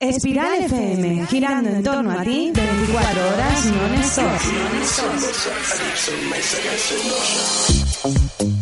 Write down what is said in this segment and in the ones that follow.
Espiral FM, girando en torno a ti 24 horas non-stop. What,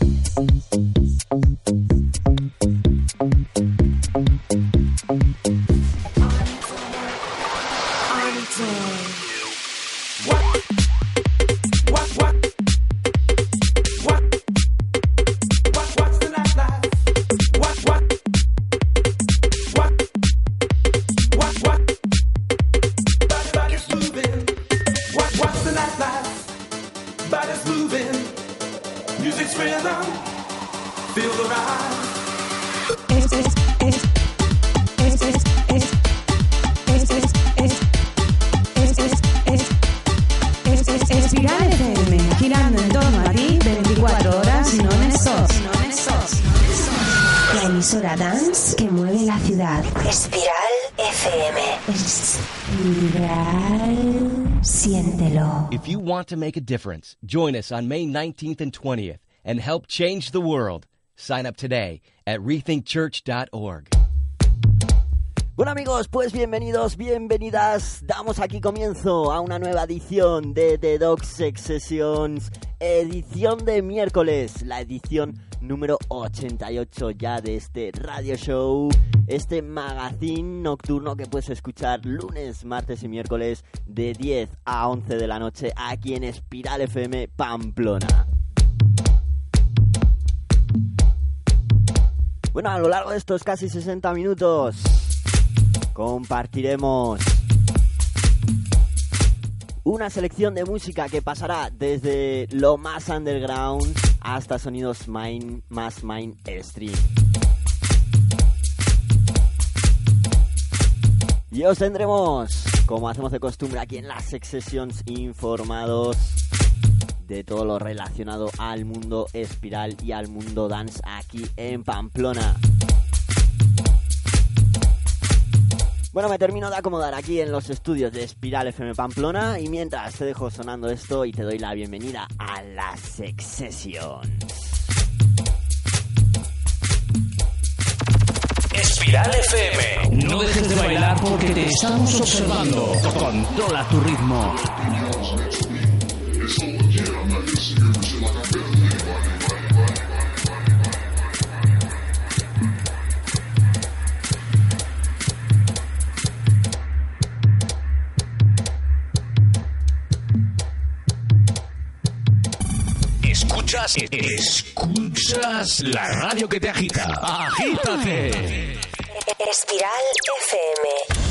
want to make a difference, join us on May 19th and 20th and help change the world. Sign up today at rethinkchurch.org. Bueno amigos, pues bienvenidos, bienvenidas. Damos aquí comienzo a una nueva edición de The Dog Sex Sessions, edición de miércoles, la edición número 88 ya de este radio show, este magazine nocturno que puedes escuchar lunes, martes y miércoles de 10 a 11 de la noche aquí en Espiral FM Pamplona. Bueno, a lo largo de estos casi 60 minutos compartiremos una selección de música que pasará desde lo más underground hasta sonidos main, más mainstream. Y os tendremos, como hacemos de costumbre aquí en las Sessions, informados de todo lo relacionado al mundo espiral y al mundo dance aquí en Pamplona. Bueno, me termino de acomodar aquí en los estudios de Espiral FM Pamplona y mientras te dejo sonando esto y te doy la bienvenida a la Sex Sessions. Espiral FM. No dejes de bailar porque te estamos observando. Controla tu ritmo. Escuchas, escuchas la radio que te agita. Agítate. Espiral FM.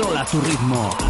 Controla tu ritmo.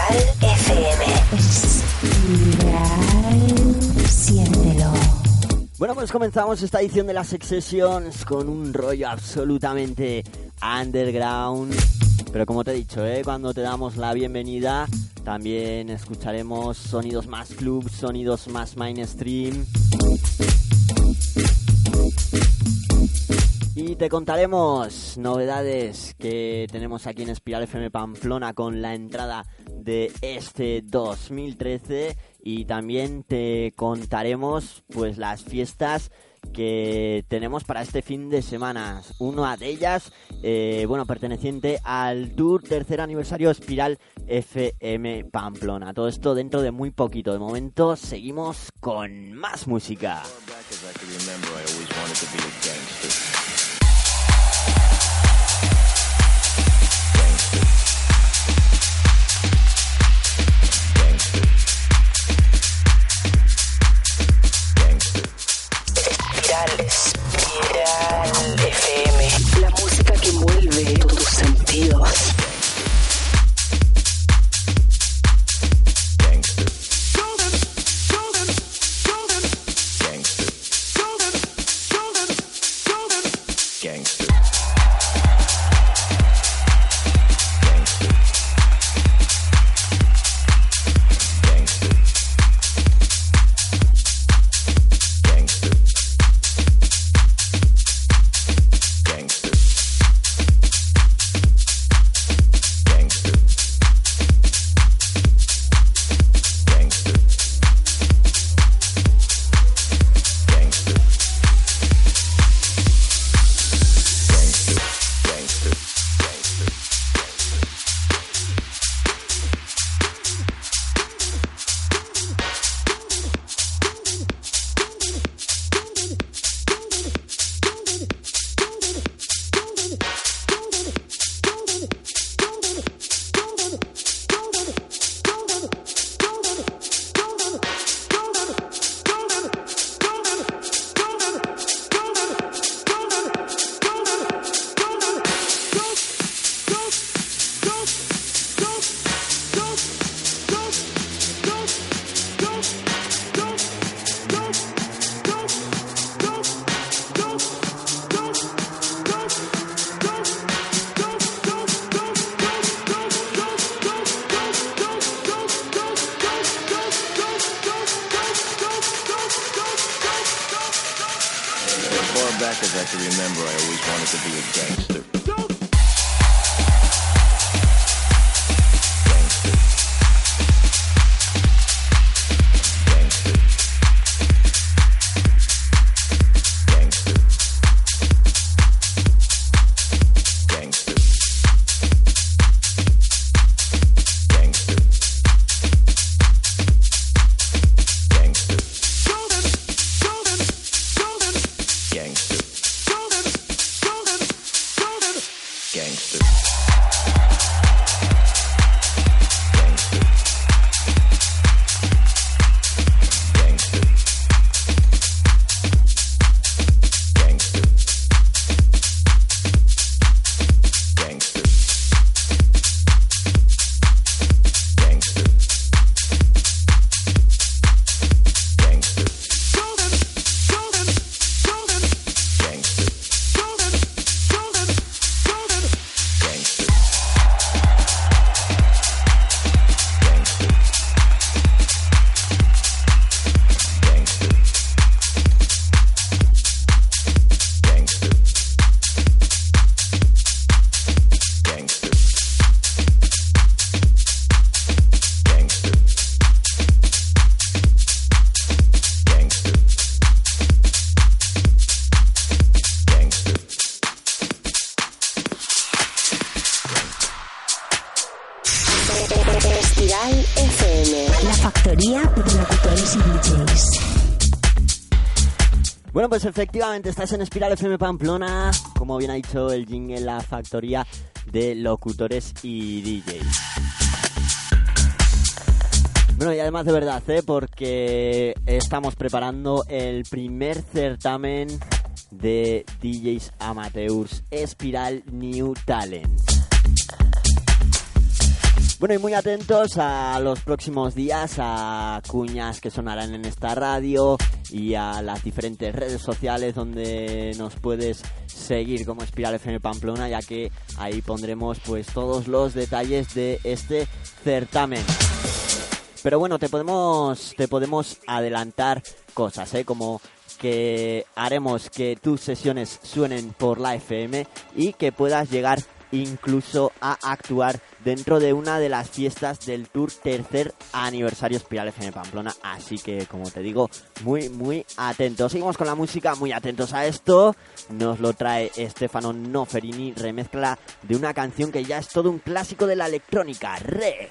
Pues comenzamos esta edición de las Sessions con un rollo absolutamente underground. Pero como te he dicho, ¿eh? cuando te damos la bienvenida, también escucharemos sonidos más club, sonidos más mainstream. Y te contaremos novedades que tenemos aquí en Espiral FM Pamplona con la entrada de este 2013 y también te contaremos pues las fiestas que tenemos para este fin de semana. Una de ellas, eh, bueno, perteneciente al Tour tercer aniversario Espiral FM Pamplona. Todo esto dentro de muy poquito. De momento seguimos con más música. Estás en Espiral FM Pamplona, como bien ha dicho el jingle, la factoría de locutores y DJs. Bueno, y además de verdad, ¿eh? porque estamos preparando el primer certamen de DJs amateurs Espiral New Talent. Bueno, y muy atentos a los próximos días, a cuñas que sonarán en esta radio y a las diferentes redes sociales donde nos puedes seguir como Espiral FM Pamplona, ya que ahí pondremos pues todos los detalles de este certamen. Pero bueno, te podemos, te podemos adelantar cosas, ¿eh? Como que haremos que tus sesiones suenen por la FM y que puedas llegar incluso a actuar dentro de una de las fiestas del Tour tercer aniversario Espiral FM Pamplona. Así que, como te digo, muy, muy atentos. Seguimos con la música, muy atentos a esto. Nos lo trae Stefano Noferini, remezcla de una canción que ya es todo un clásico de la electrónica, Reg.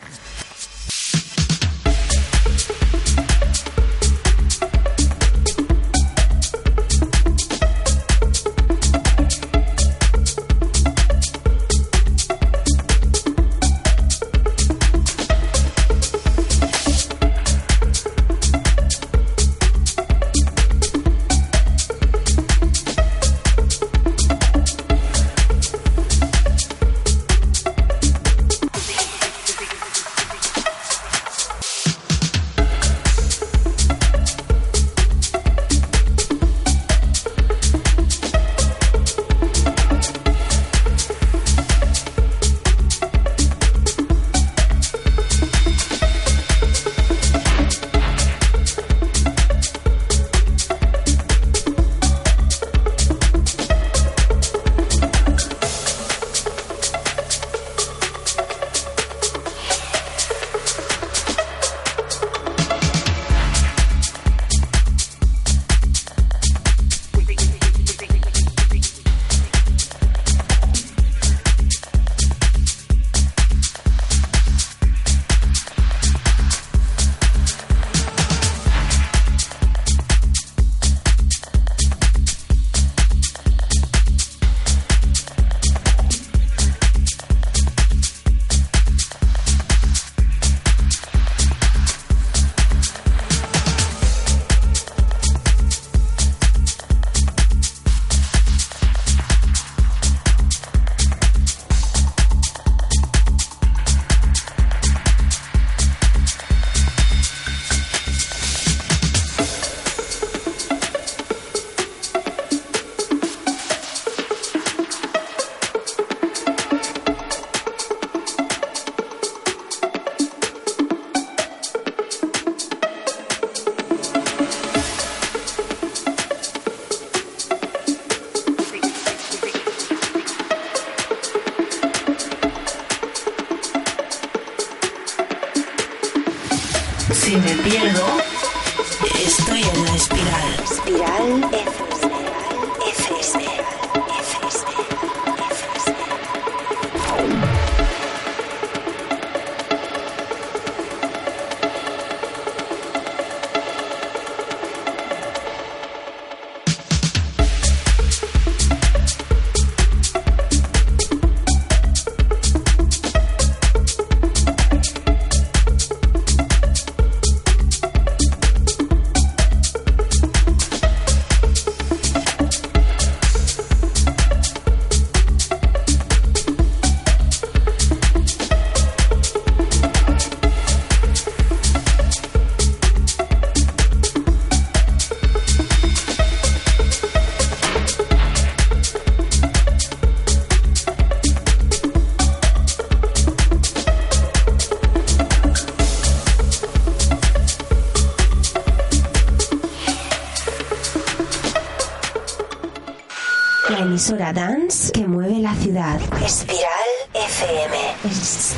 Espiral FM. Espiral,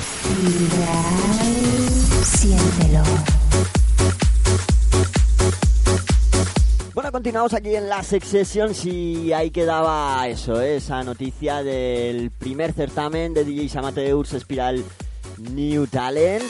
siéntelo. Bueno, continuamos aquí en la Sex Session. Si ahí quedaba eso, ¿eh? esa noticia del primer certamen de DJs Amateurs Espiral New Talent.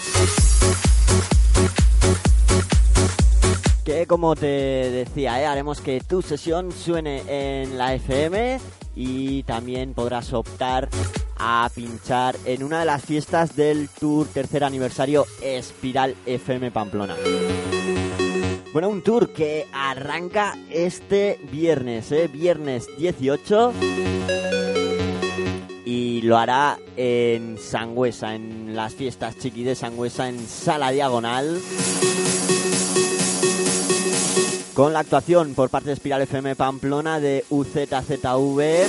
Que como te decía, ¿eh? haremos que tu sesión suene en la FM y también podrás optar a pinchar en una de las fiestas del Tour tercer aniversario Espiral FM Pamplona. Bueno, un tour que arranca este viernes, ¿eh? viernes 18. Y lo hará en Sangüesa, en las fiestas chiqui de Sangüesa, en Sala Diagonal. Con la actuación por parte de Espiral FM Pamplona de UZZV,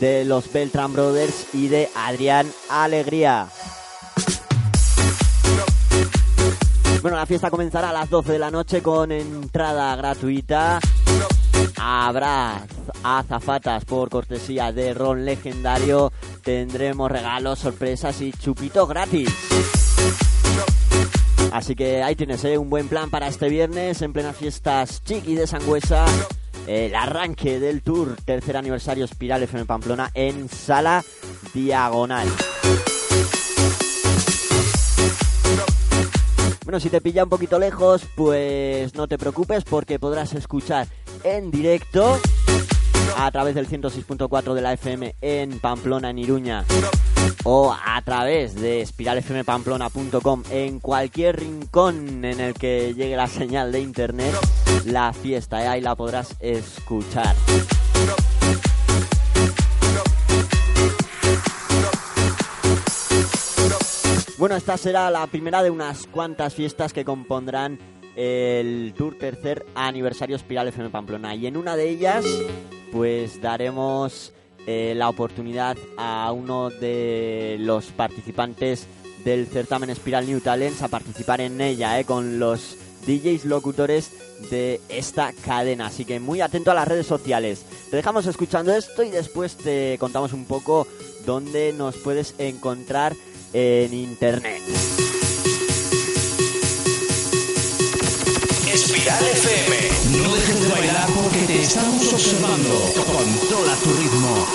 de los Beltran Brothers y de Adrián Alegría. Bueno, la fiesta comenzará a las 12 de la noche con entrada gratuita. Habrá azafatas por cortesía de Ron Legendario. Tendremos regalos, sorpresas y chupitos gratis. Así que ahí tienes ¿eh? un buen plan para este viernes en plenas fiestas chiqui de Sangüesa. El arranque del tour tercer aniversario Espiral FM Pamplona en Sala Diagonal. Bueno, si te pilla un poquito lejos, pues no te preocupes porque podrás escuchar en directo a través del 106.4 de la FM en Pamplona, en Iruña, o a través de espiralfmpamplona.com en cualquier rincón en el que llegue la señal de internet, la fiesta, ¿eh? ahí la podrás escuchar. Bueno, esta será la primera de unas cuantas fiestas que compondrán el Tour tercer aniversario Espiral FM Pamplona. Y en una de ellas, pues daremos eh, la oportunidad a uno de los participantes del certamen Espiral New Talents a participar en ella, eh, con los DJs locutores de esta cadena. Así que muy atento a las redes sociales. Te dejamos escuchando esto y después te contamos un poco dónde nos puedes encontrar en internet. Espiral FM. No dejes de bailar porque te estamos observando. Controla tu ritmo.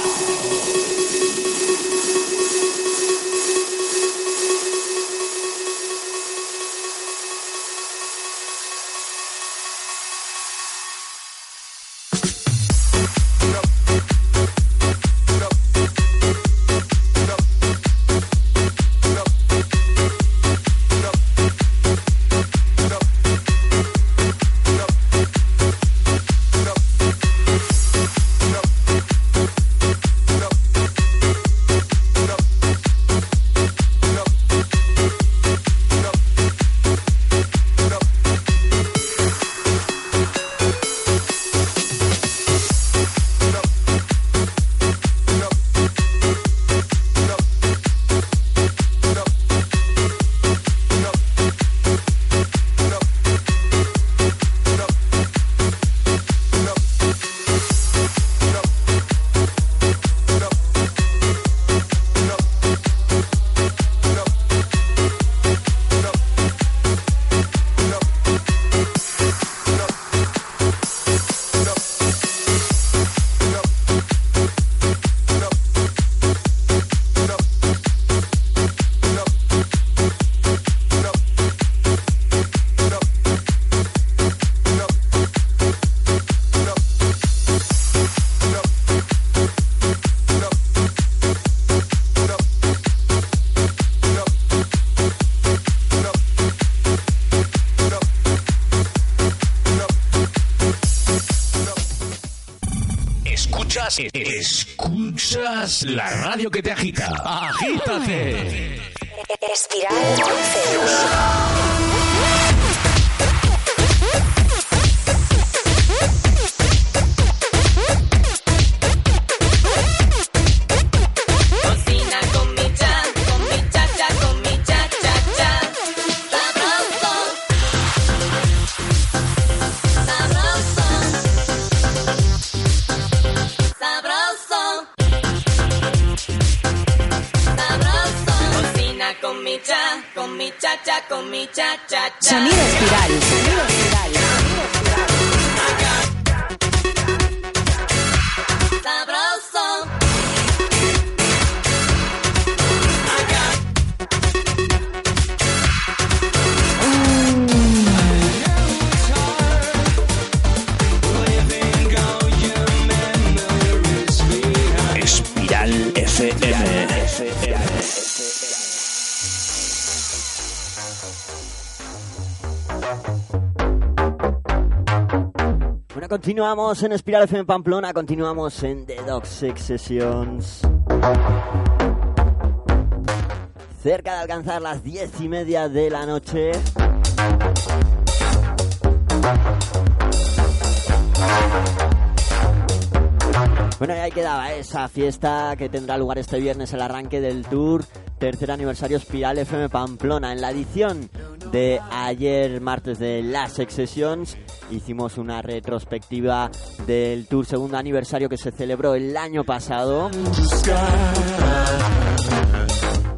La radio que te agita. Agítate. Espiral continuamos en Espiral FM Pamplona, continuamos en The Dog Sex Sessions. Cerca de alcanzar las diez y media de la noche. Bueno, y ahí quedaba esa fiesta que tendrá lugar este viernes, el arranque del tour, tercer aniversario Espiral FM Pamplona. En la edición de ayer, martes de las Sessions, hicimos una retrospectiva del tour segundo aniversario que se celebró el año pasado.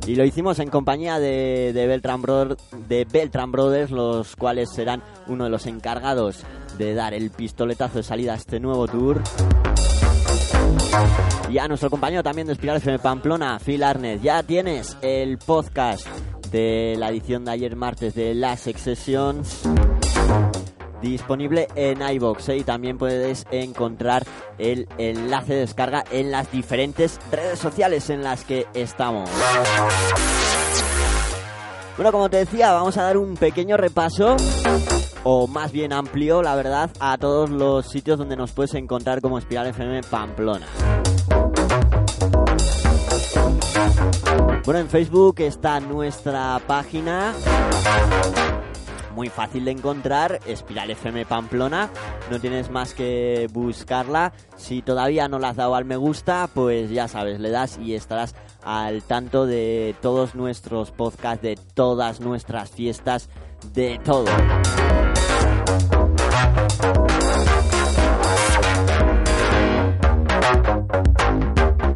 Y lo hicimos en compañía de, de, Beltran Bro- de Beltran Brothers, los cuales serán uno de los encargados de dar el pistoletazo de salida a este nuevo tour. Y a nuestro compañero también de Espiral FM Pamplona, Phil Arnett, ya tienes el podcast de la edición de ayer martes de las Sex Sessions disponible en iBox y también puedes encontrar el enlace de descarga en las diferentes redes sociales en las que estamos. Bueno, como te decía, vamos a dar un pequeño repaso, o más bien amplio, la verdad, a todos los sitios donde nos puedes encontrar como Espiral FM Pamplona. Bueno, en Facebook está nuestra página muy fácil de encontrar, Espiral FM Pamplona. No tienes más que buscarla. Si todavía no le has dado al me gusta, pues ya sabes, le das y estarás al tanto de todos nuestros podcasts, de todas nuestras fiestas, de todo.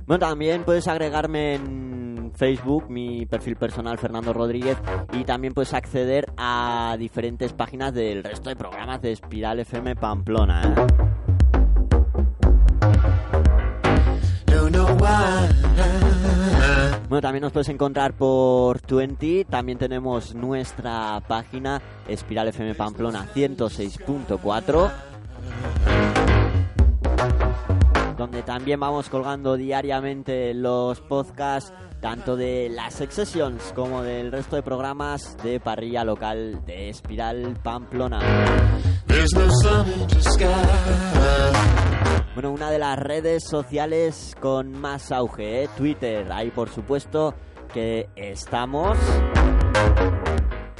Bueno, también puedes agregarme en Facebook, mi perfil personal Fernando Rodríguez, y también puedes acceder a diferentes páginas del resto de programas de Espiral FM Pamplona. ¿eh? Bueno, también nos puedes encontrar por 20. También tenemos nuestra página Espiral FM Pamplona 106.4 donde también vamos colgando diariamente los podcasts tanto de las Sex Sessions como del resto de programas de parrilla local de Espiral Pamplona. Bueno, una de las redes sociales con más auge, ¿eh? Twitter, ahí por supuesto que estamos.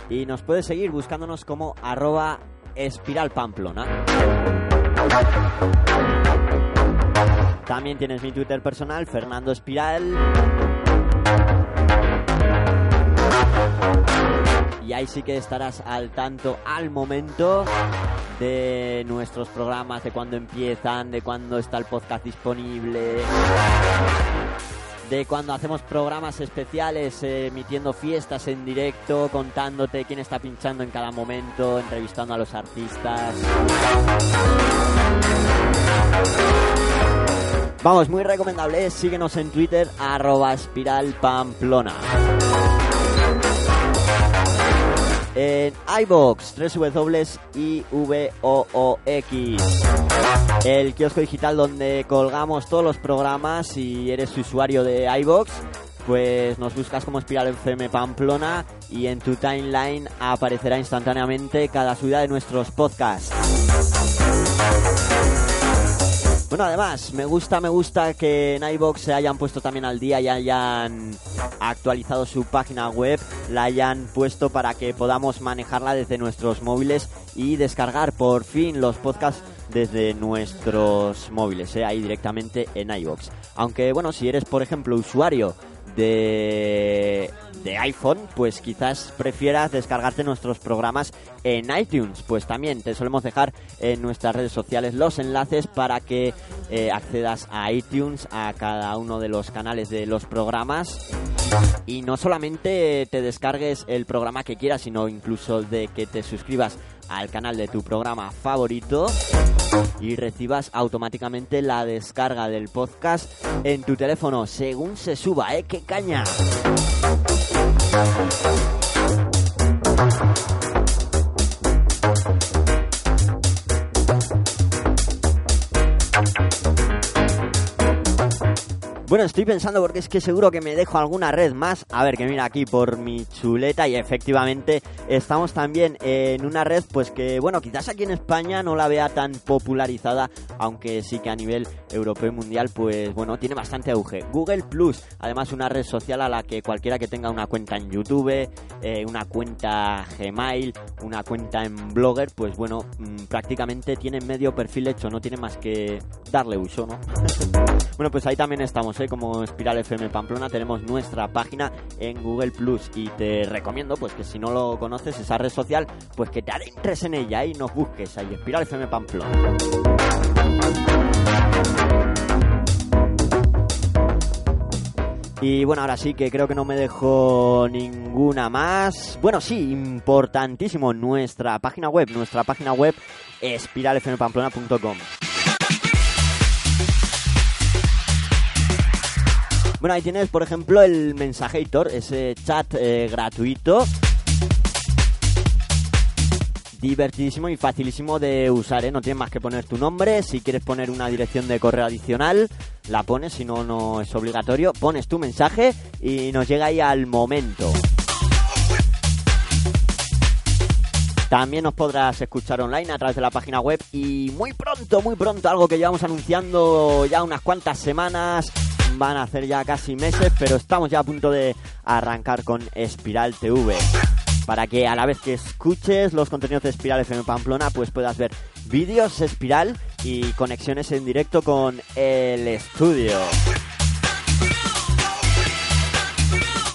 Y nos puedes seguir buscándonos como arroba Espiral Pamplona. También tienes mi Twitter personal, Fernando Espiral. Y ahí sí que estarás al tanto al momento de nuestros programas, de cuándo empiezan, de cuándo está el podcast disponible, de cuando hacemos programas especiales, eh, emitiendo fiestas en directo, contándote quién está pinchando en cada momento, entrevistando a los artistas. Vamos, muy recomendable, síguenos en Twitter, arroba espiralpamplona. En iBox, www.ivoox, el kiosco digital donde colgamos todos los programas. Si eres usuario de iBox, pues nos buscas como Espiral FM Pamplona y en tu timeline aparecerá instantáneamente cada subida de nuestros podcasts. Bueno, además, me gusta, me gusta que en iBox se hayan puesto también al día y hayan actualizado su página web, la hayan puesto para que podamos manejarla desde nuestros móviles y descargar por fin los podcasts desde nuestros móviles, ¿eh? ahí directamente en iBox. Aunque, bueno, si eres, por ejemplo, usuario de, de iPhone, pues quizás prefieras descargarte nuestros programas en iTunes. Pues también te solemos dejar en nuestras redes sociales los enlaces para que eh, accedas a iTunes, a cada uno de los canales de los programas. Y no solamente te descargues el programa que quieras, sino incluso de que te suscribas al canal de tu programa favorito y recibas automáticamente la descarga del podcast en tu teléfono según se suba, ¿eh? ¡Qué caña! Bueno, estoy pensando porque es que seguro que me dejo alguna red más. A ver, que mira aquí por mi chuleta y efectivamente estamos también en una red pues que, bueno, quizás aquí en España no la vea tan popularizada, aunque sí que a nivel europeo y mundial pues, bueno, tiene bastante auge. Google Plus, además una red social a la que cualquiera que tenga una cuenta en YouTube, eh, una cuenta Gmail, una cuenta en Blogger, pues bueno, mm, prácticamente tiene medio perfil hecho, no tiene más que darle uso, ¿no? bueno, pues ahí también estamos, como Espiral FM Pamplona, tenemos nuestra página en Google Plus y te recomiendo, pues que si no lo conoces, esa red social, pues que te adentres en ella y nos busques ahí, Espiral FM Pamplona. Y bueno, ahora sí que creo que no me dejo ninguna más. Bueno, sí, importantísimo, nuestra página web, nuestra página web espiralfmpamplona.com. Bueno, ahí tienes, por ejemplo, el Mensajator, ese chat eh, gratuito. Divertidísimo y facilísimo de usar, ¿eh? No tienes más que poner tu nombre. Si quieres poner una dirección de correo adicional, la pones, si no, no es obligatorio. Pones tu mensaje y nos llega ahí al momento. También nos podrás escuchar online a través de la página web y muy pronto, muy pronto, algo que llevamos anunciando ya unas cuantas semanas, van a hacer ya casi meses, pero estamos ya a punto de arrancar con Espiral TV. Para que a la vez que escuches los contenidos de Espiral FM Pamplona, pues puedas ver vídeos Espiral y conexiones en directo con el estudio.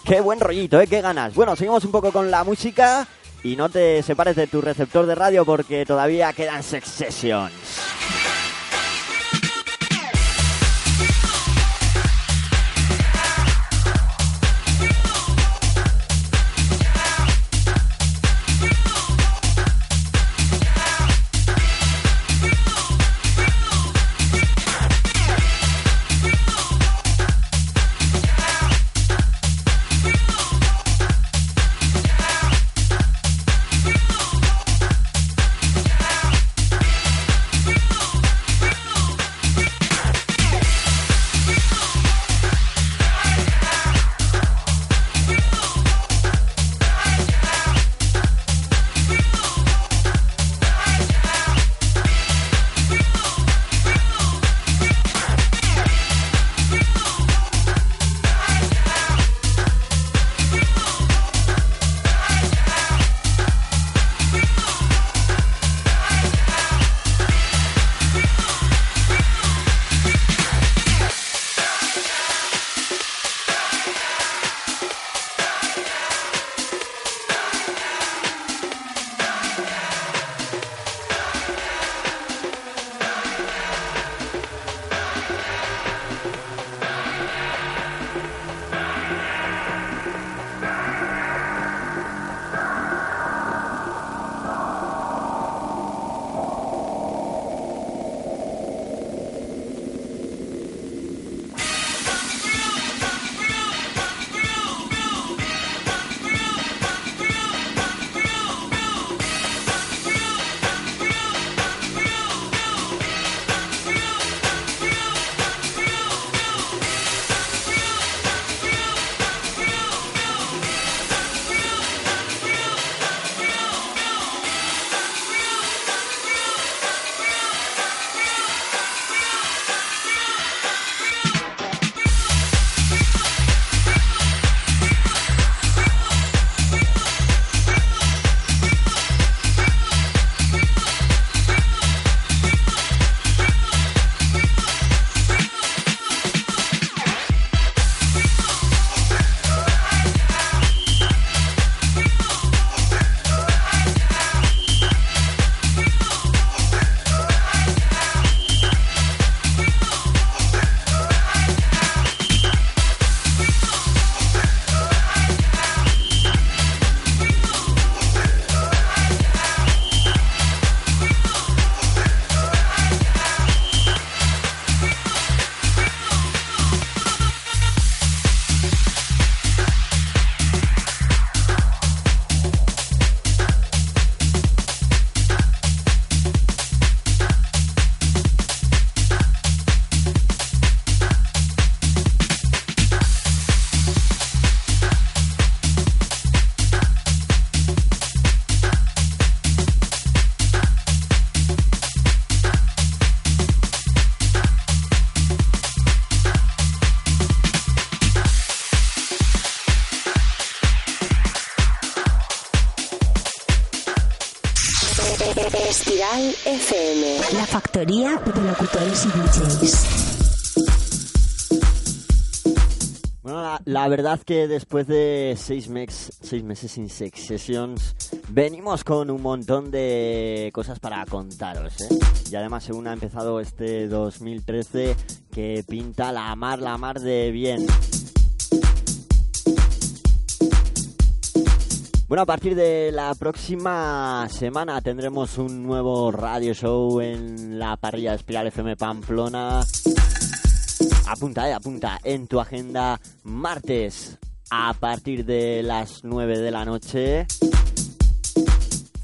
Qué buen rollito, ¿eh? Qué ganas. Bueno, seguimos un poco con la música y no te separes de tu receptor de radio porque todavía quedan Sex Sessions. Espiral FM. La factoría de locutores y DJs. Bueno, la, la verdad que después de seis, mex- seis meses sin Sex Sessions, venimos con un montón de cosas para contaros, ¿eh? Y además, según ha empezado este 2013, que pinta la mar, la mar de bien. Bueno, a partir de la próxima semana tendremos un nuevo radio show en la parrilla de Espiral FM Pamplona. Apunta, eh, apunta en tu agenda martes a partir de las 9 de la noche.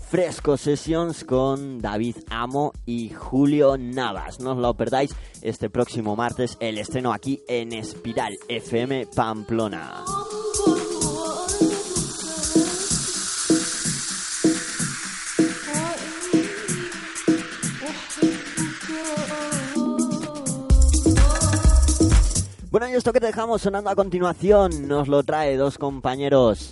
Fresco Sessions con David Amo y Julio Navas. No os lo perdáis este próximo martes el estreno aquí en Espiral FM Pamplona. Bueno, y esto que te dejamos sonando a continuación nos lo trae dos compañeros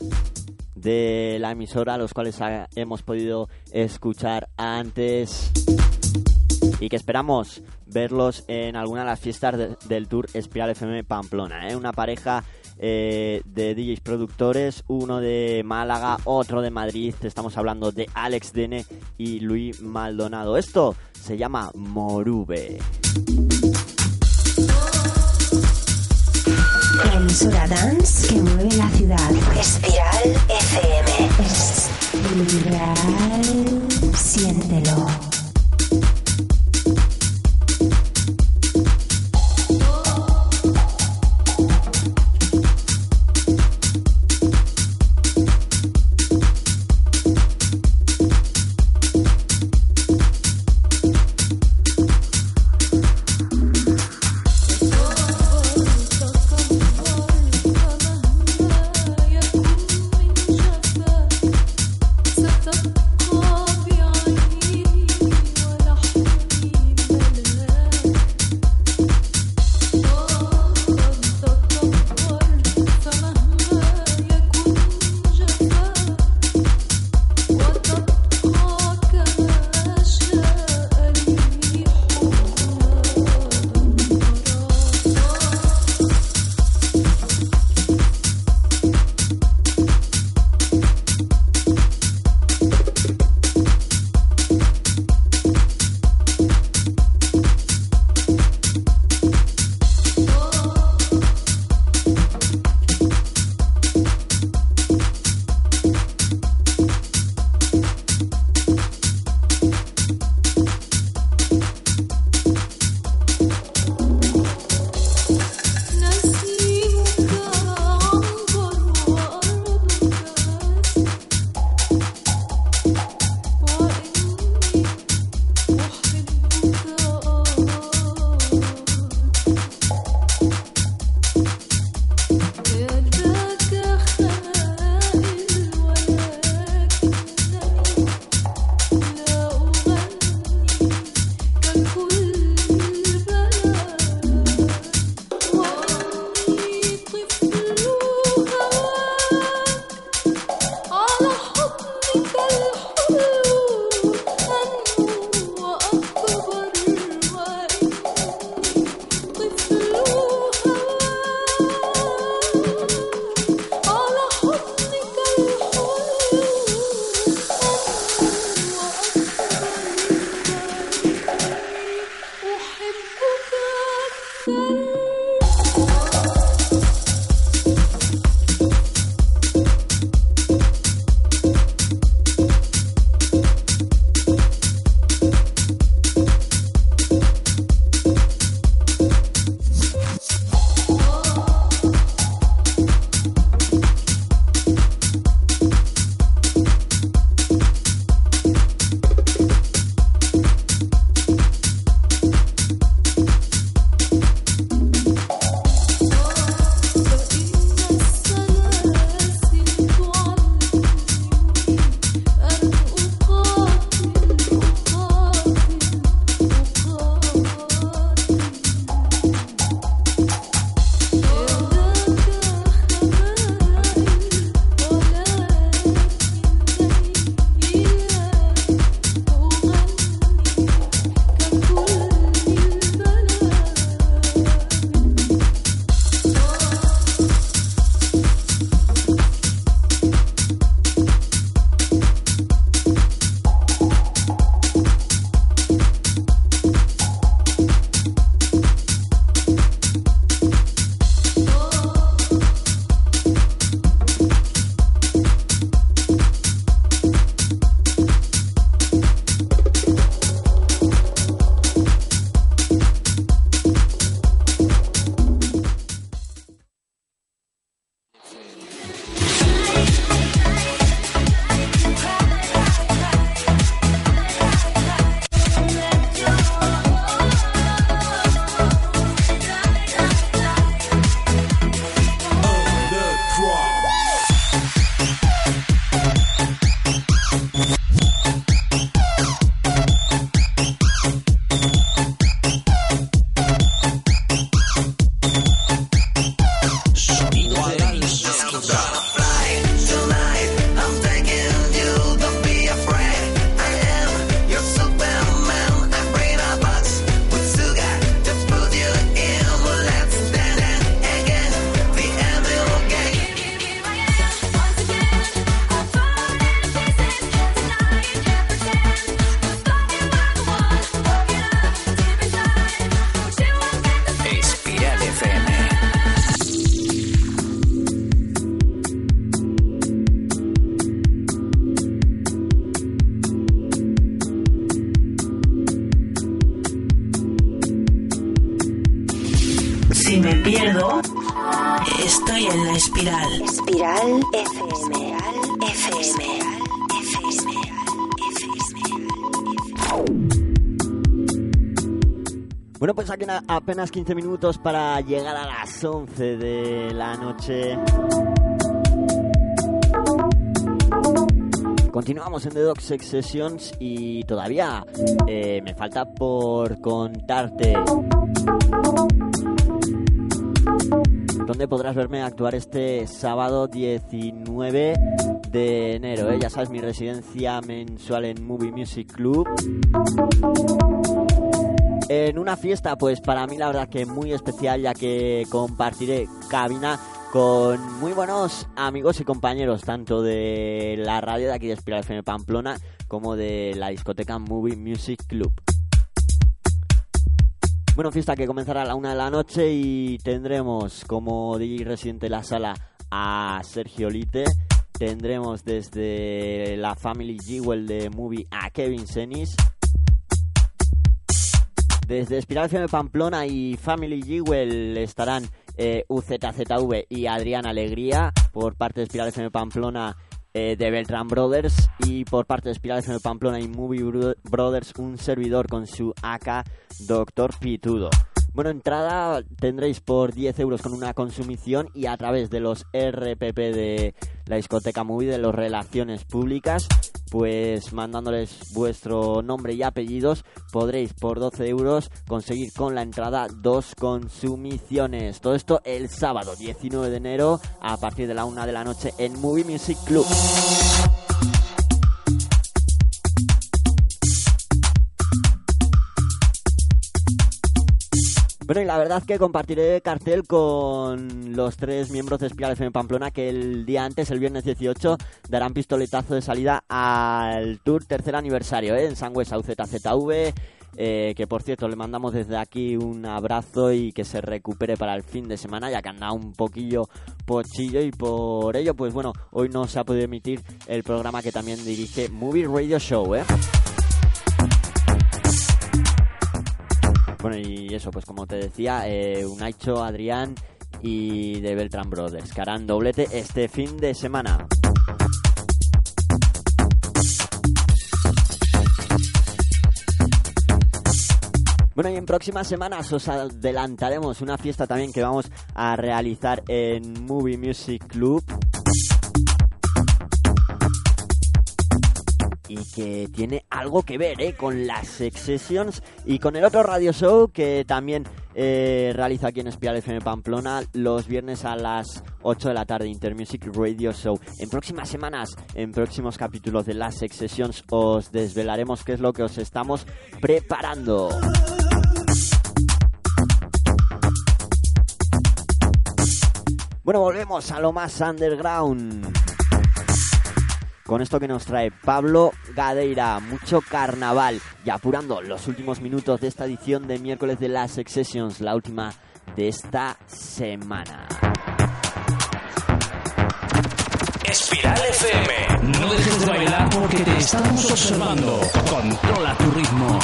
de la emisora, los cuales hemos podido escuchar antes y que esperamos verlos en alguna de las fiestas de- del Tour Espiral FM Pamplona. ¿eh? Una pareja eh, de DJs productores, uno de Málaga, otro de Madrid. Estamos hablando de Alex Dene y Luis Maldonado. Esto se llama Morube. La emisora dance que mueve la ciudad. Espiral FM. Espiral, siéntelo. good. Pierdo, estoy en la espiral. Espiral FM. FM. Bueno, pues aquí na- apenas 15 minutos para llegar a las 11 de la noche. Continuamos en The Dog Sex Sessions y todavía eh, me falta por contarte donde podrás verme actuar este sábado 19 de enero. ¿eh? Ya sabes, mi residencia mensual en Movie Music Club. En una fiesta, pues para mí la verdad que muy especial, ya que compartiré cabina con muy buenos amigos y compañeros, tanto de la radio de aquí de Espiral FM Pamplona, como de la discoteca Movie Music Club. Bueno, fiesta que comenzará a la una de la noche y tendremos como DJ residente de la sala a Sergio Lite. Tendremos desde la Family Jewel de Movie a Kevin Senis. Desde Espiral FM Pamplona y Family Jewel estarán eh, UZZV y Adrián Alegría por parte de Espiral FM Pamplona eh, de Beltran Brothers y por parte de Espiral FM Pamplona y Movie Bro- Brothers un servidor con su AK Doctor Pitudo. Bueno, entrada tendréis por 10 euros con una consumición y a través de los RPP de la discoteca Movie, de las relaciones públicas, pues mandándoles vuestro nombre y apellidos, podréis por 12 euros conseguir con la entrada dos consumiciones. Todo esto el sábado 19 de enero a partir de la una de la noche en Movie Music Club. Bueno, y la verdad que compartiré cartel con los tres miembros de Espiral FM Pamplona que el día antes, el viernes 18, darán pistoletazo de salida al Tour tercer aniversario ¿eh? en Sangüesa UZZV. eh, que por cierto le mandamos desde aquí un abrazo y que se recupere para el fin de semana ya que anda un poquillo pochillo y por ello pues bueno hoy no se ha podido emitir el programa que también dirige Movie Radio Show ¿eh? Bueno, y eso, pues como te decía, eh, Unaicho, Adrián y de Beltran Brothers, que harán doblete este fin de semana. Bueno, y en próximas semanas os adelantaremos una fiesta también que vamos a realizar en Movie Music Club. Y que tiene algo que ver ¿eh? con las Sex Sessions y con el otro radio show que también eh, realiza aquí en Espiral FM Pamplona los viernes a las 8 de la tarde Intermusic Radio Show. En próximas semanas, en próximos capítulos de las Sex Sessions os desvelaremos qué es lo que os estamos preparando. Bueno, volvemos a lo más underground con esto que nos trae Pablo Gadeira, mucho carnaval y apurando los últimos minutos de esta edición de miércoles de las Sex Sessions, la última de esta semana. Espiral FM. No dejes de bailar porque te estamos observando. Controla tu ritmo.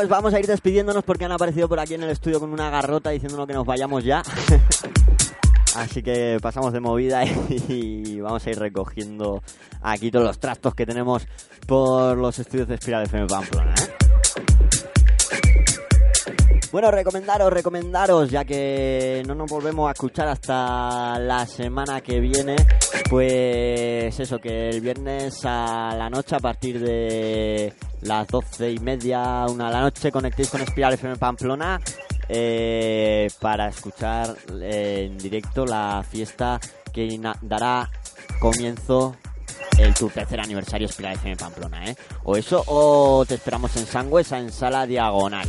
Pues vamos a ir despidiéndonos porque han aparecido por aquí en el estudio con una garrota diciéndonos que nos vayamos ya. Así que pasamos de movida y vamos a ir recogiendo aquí todos los trastos que tenemos por los estudios de Espiral FM Pamplona. Bueno, recomendaros, recomendaros, ya que no nos volvemos a escuchar hasta la semana que viene, pues eso, que el viernes a la noche, a partir de las doce y media, una de la noche, conectéis con Espiral FM Pamplona eh, para escuchar en directo la fiesta que dará comienzo el tu tercer aniversario Espiral FM Pamplona, ¿eh? O eso, o te esperamos en Sangüesa, en Sala Diagonal.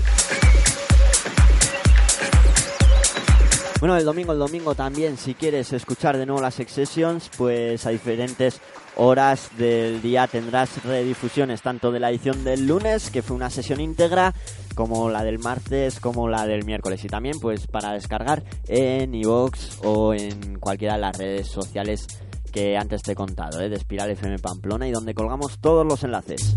Bueno, el domingo, el domingo también, si quieres escuchar de nuevo las Sessions, pues a diferentes horas del día tendrás redifusiones, tanto de la edición del lunes, que fue una sesión íntegra, como la del martes, como la del miércoles. Y también, pues, para descargar en iVoox o en cualquiera de las redes sociales que antes te he contado, ¿eh? de Espiral FM Pamplona, y donde colgamos todos los enlaces.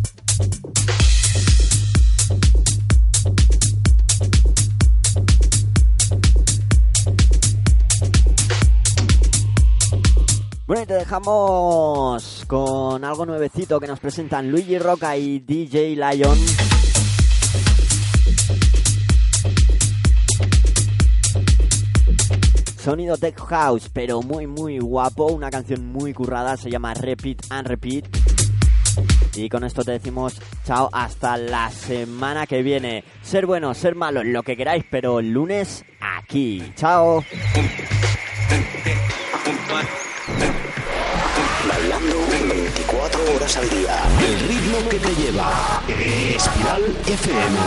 Bueno, y te dejamos con algo nuevecito que nos presentan Luigi Roca y DJ Lion. Sonido Tech House, pero muy muy guapo, una canción muy currada, se llama Repeat and Repeat. Y con esto te decimos chao hasta la semana que viene. Ser bueno, ser malo, lo que queráis, pero lunes aquí. Chao. El ritmo que te lleva. Espiral FM.